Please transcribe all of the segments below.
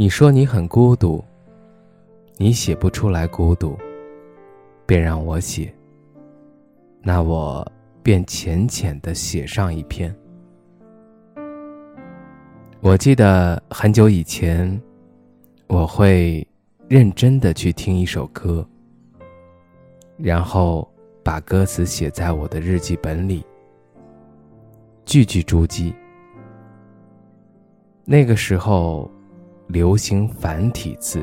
你说你很孤独，你写不出来孤独，便让我写。那我便浅浅的写上一篇。我记得很久以前，我会认真的去听一首歌，然后把歌词写在我的日记本里，句句珠玑。那个时候。流行繁体字，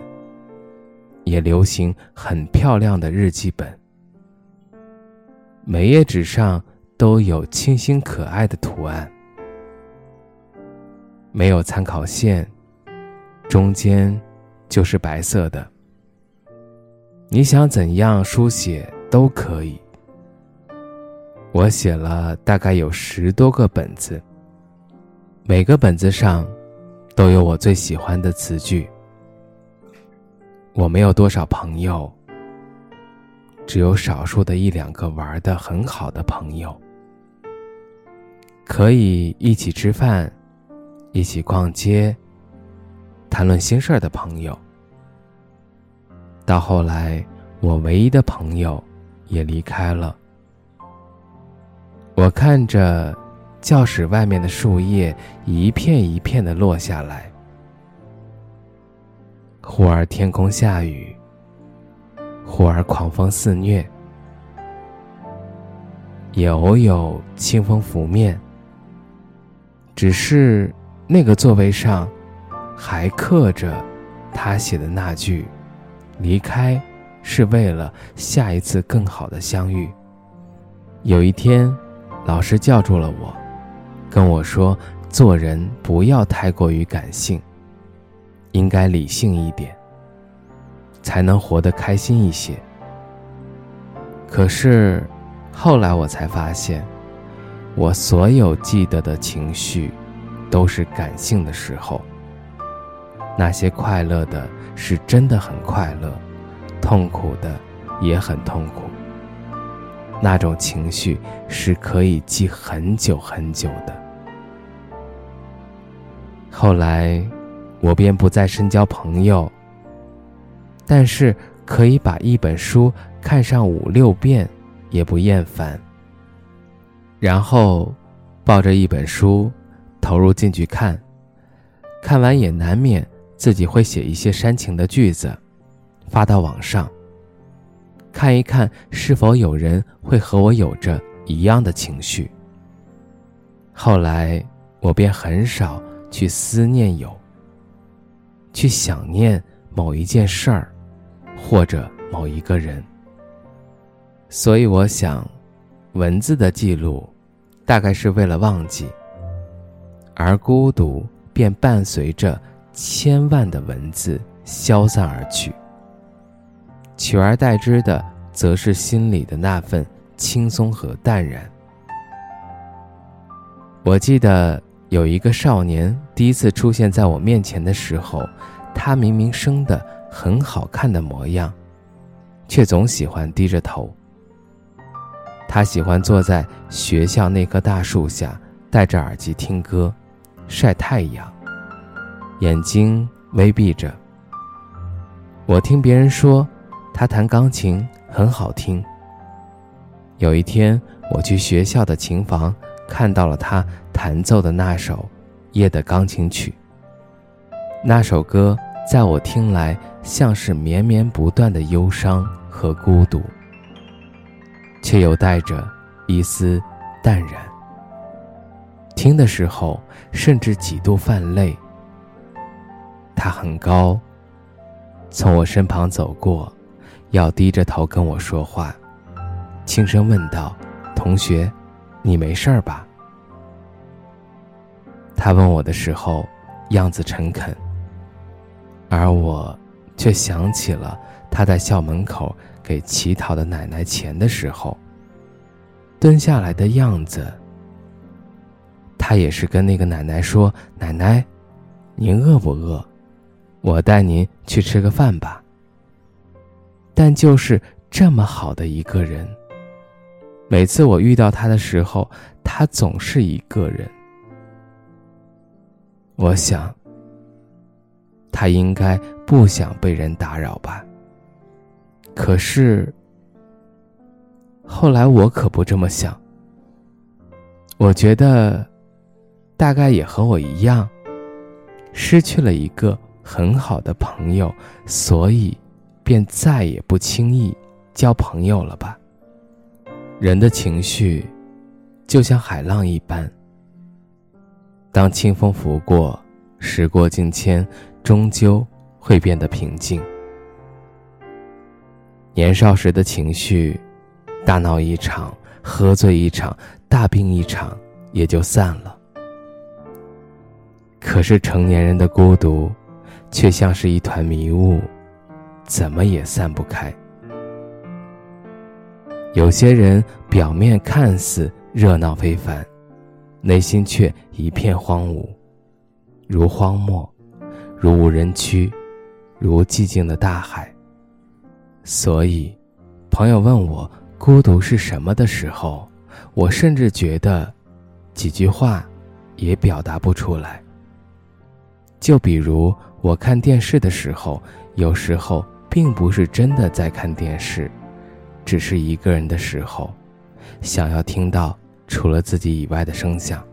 也流行很漂亮的日记本。每页纸上都有清新可爱的图案，没有参考线，中间就是白色的。你想怎样书写都可以。我写了大概有十多个本子，每个本子上。都有我最喜欢的词句。我没有多少朋友，只有少数的一两个玩的很好的朋友，可以一起吃饭，一起逛街，谈论心事儿的朋友。到后来，我唯一的朋友也离开了。我看着。教室外面的树叶一片一片的落下来，忽而天空下雨，忽而狂风肆虐，也偶有清风拂面。只是那个座位上，还刻着他写的那句：“离开是为了下一次更好的相遇。”有一天，老师叫住了我。跟我说，做人不要太过于感性，应该理性一点，才能活得开心一些。可是，后来我才发现，我所有记得的情绪，都是感性的时候。那些快乐的，是真的很快乐；痛苦的，也很痛苦。那种情绪是可以记很久很久的。后来，我便不再深交朋友。但是可以把一本书看上五六遍，也不厌烦。然后，抱着一本书，投入进去看，看完也难免自己会写一些煽情的句子，发到网上，看一看是否有人会和我有着一样的情绪。后来，我便很少。去思念有，去想念某一件事儿，或者某一个人。所以我想，文字的记录，大概是为了忘记，而孤独便伴随着千万的文字消散而去，取而代之的，则是心里的那份轻松和淡然。我记得。有一个少年第一次出现在我面前的时候，他明明生得很好看的模样，却总喜欢低着头。他喜欢坐在学校那棵大树下，戴着耳机听歌，晒太阳，眼睛微闭着。我听别人说，他弹钢琴很好听。有一天，我去学校的琴房。看到了他弹奏的那首《夜的钢琴曲》。那首歌在我听来像是绵绵不断的忧伤和孤独，却又带着一丝淡然。听的时候甚至几度泛泪。他很高，从我身旁走过，要低着头跟我说话，轻声问道：“同学。”你没事吧？他问我的时候，样子诚恳，而我却想起了他在校门口给乞讨的奶奶钱的时候，蹲下来的样子。他也是跟那个奶奶说：“奶奶，您饿不饿？我带您去吃个饭吧。”但就是这么好的一个人，每次我遇到他的时候，他总是一个人。我想，他应该不想被人打扰吧。可是，后来我可不这么想。我觉得，大概也和我一样，失去了一个很好的朋友，所以便再也不轻易交朋友了吧。人的情绪，就像海浪一般。当清风拂过，时过境迁，终究会变得平静。年少时的情绪，大闹一场，喝醉一场，大病一场，也就散了。可是成年人的孤独，却像是一团迷雾，怎么也散不开。有些人表面看似热闹非凡。内心却一片荒芜，如荒漠，如无人区，如寂静的大海。所以，朋友问我孤独是什么的时候，我甚至觉得，几句话，也表达不出来。就比如我看电视的时候，有时候并不是真的在看电视，只是一个人的时候，想要听到。除了自己以外的声响。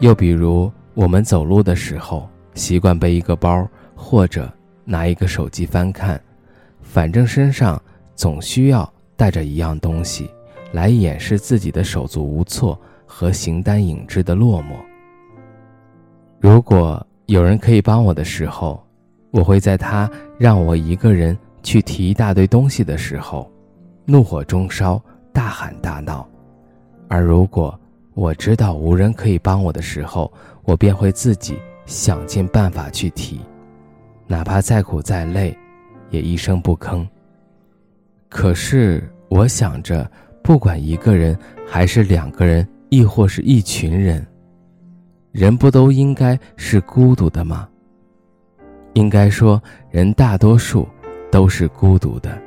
又比如，我们走路的时候，习惯背一个包，或者拿一个手机翻看，反正身上总需要带着一样东西，来掩饰自己的手足无措和形单影只的落寞。如果有人可以帮我的时候，我会在他让我一个人去提一大堆东西的时候，怒火中烧，大喊大闹。而如果我知道无人可以帮我的时候，我便会自己想尽办法去提，哪怕再苦再累，也一声不吭。可是我想着，不管一个人还是两个人，亦或是一群人，人不都应该是孤独的吗？应该说，人大多数都是孤独的。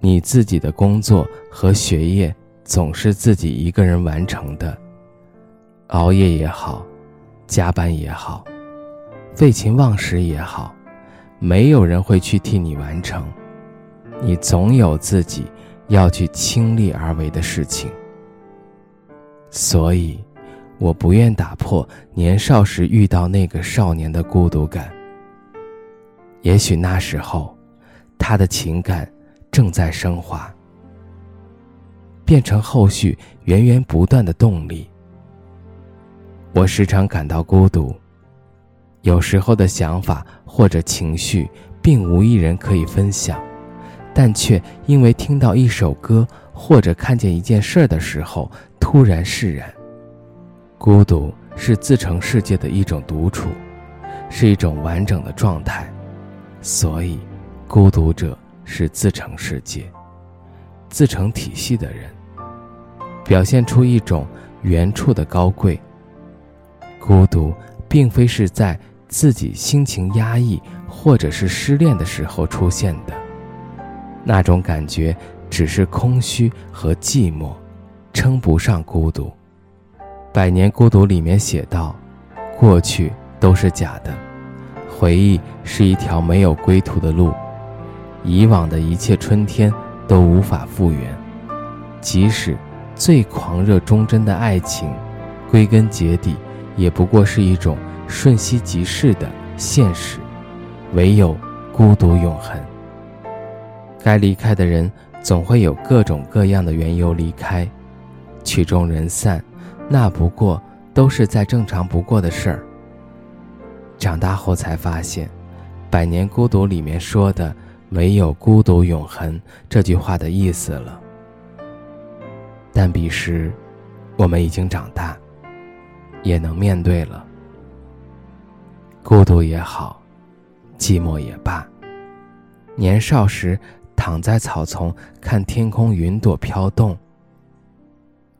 你自己的工作和学业。总是自己一个人完成的，熬夜也好，加班也好，废寝忘食也好，没有人会去替你完成。你总有自己要去倾力而为的事情。所以，我不愿打破年少时遇到那个少年的孤独感。也许那时候，他的情感正在升华。变成后续源源不断的动力。我时常感到孤独，有时候的想法或者情绪并无一人可以分享，但却因为听到一首歌或者看见一件事的时候突然释然。孤独是自成世界的一种独处，是一种完整的状态，所以，孤独者是自成世界、自成体系的人。表现出一种原处的高贵。孤独并非是在自己心情压抑或者是失恋的时候出现的，那种感觉只是空虚和寂寞，称不上孤独。《百年孤独》里面写道：“过去都是假的，回忆是一条没有归途的路，以往的一切春天都无法复原，即使。”最狂热忠贞的爱情，归根结底也不过是一种瞬息即逝的现实。唯有孤独永恒。该离开的人总会有各种各样的缘由离开，曲终人散，那不过都是再正常不过的事儿。长大后才发现，《百年孤独》里面说的“唯有孤独永恒”这句话的意思了。但彼时，我们已经长大，也能面对了。孤独也好，寂寞也罢。年少时躺在草丛看天空云朵飘动，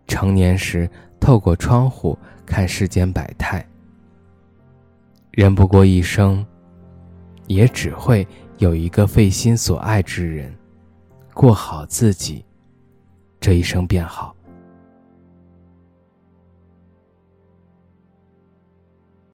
成年时透过窗户看世间百态。人不过一生，也只会有一个费心所爱之人，过好自己，这一生便好。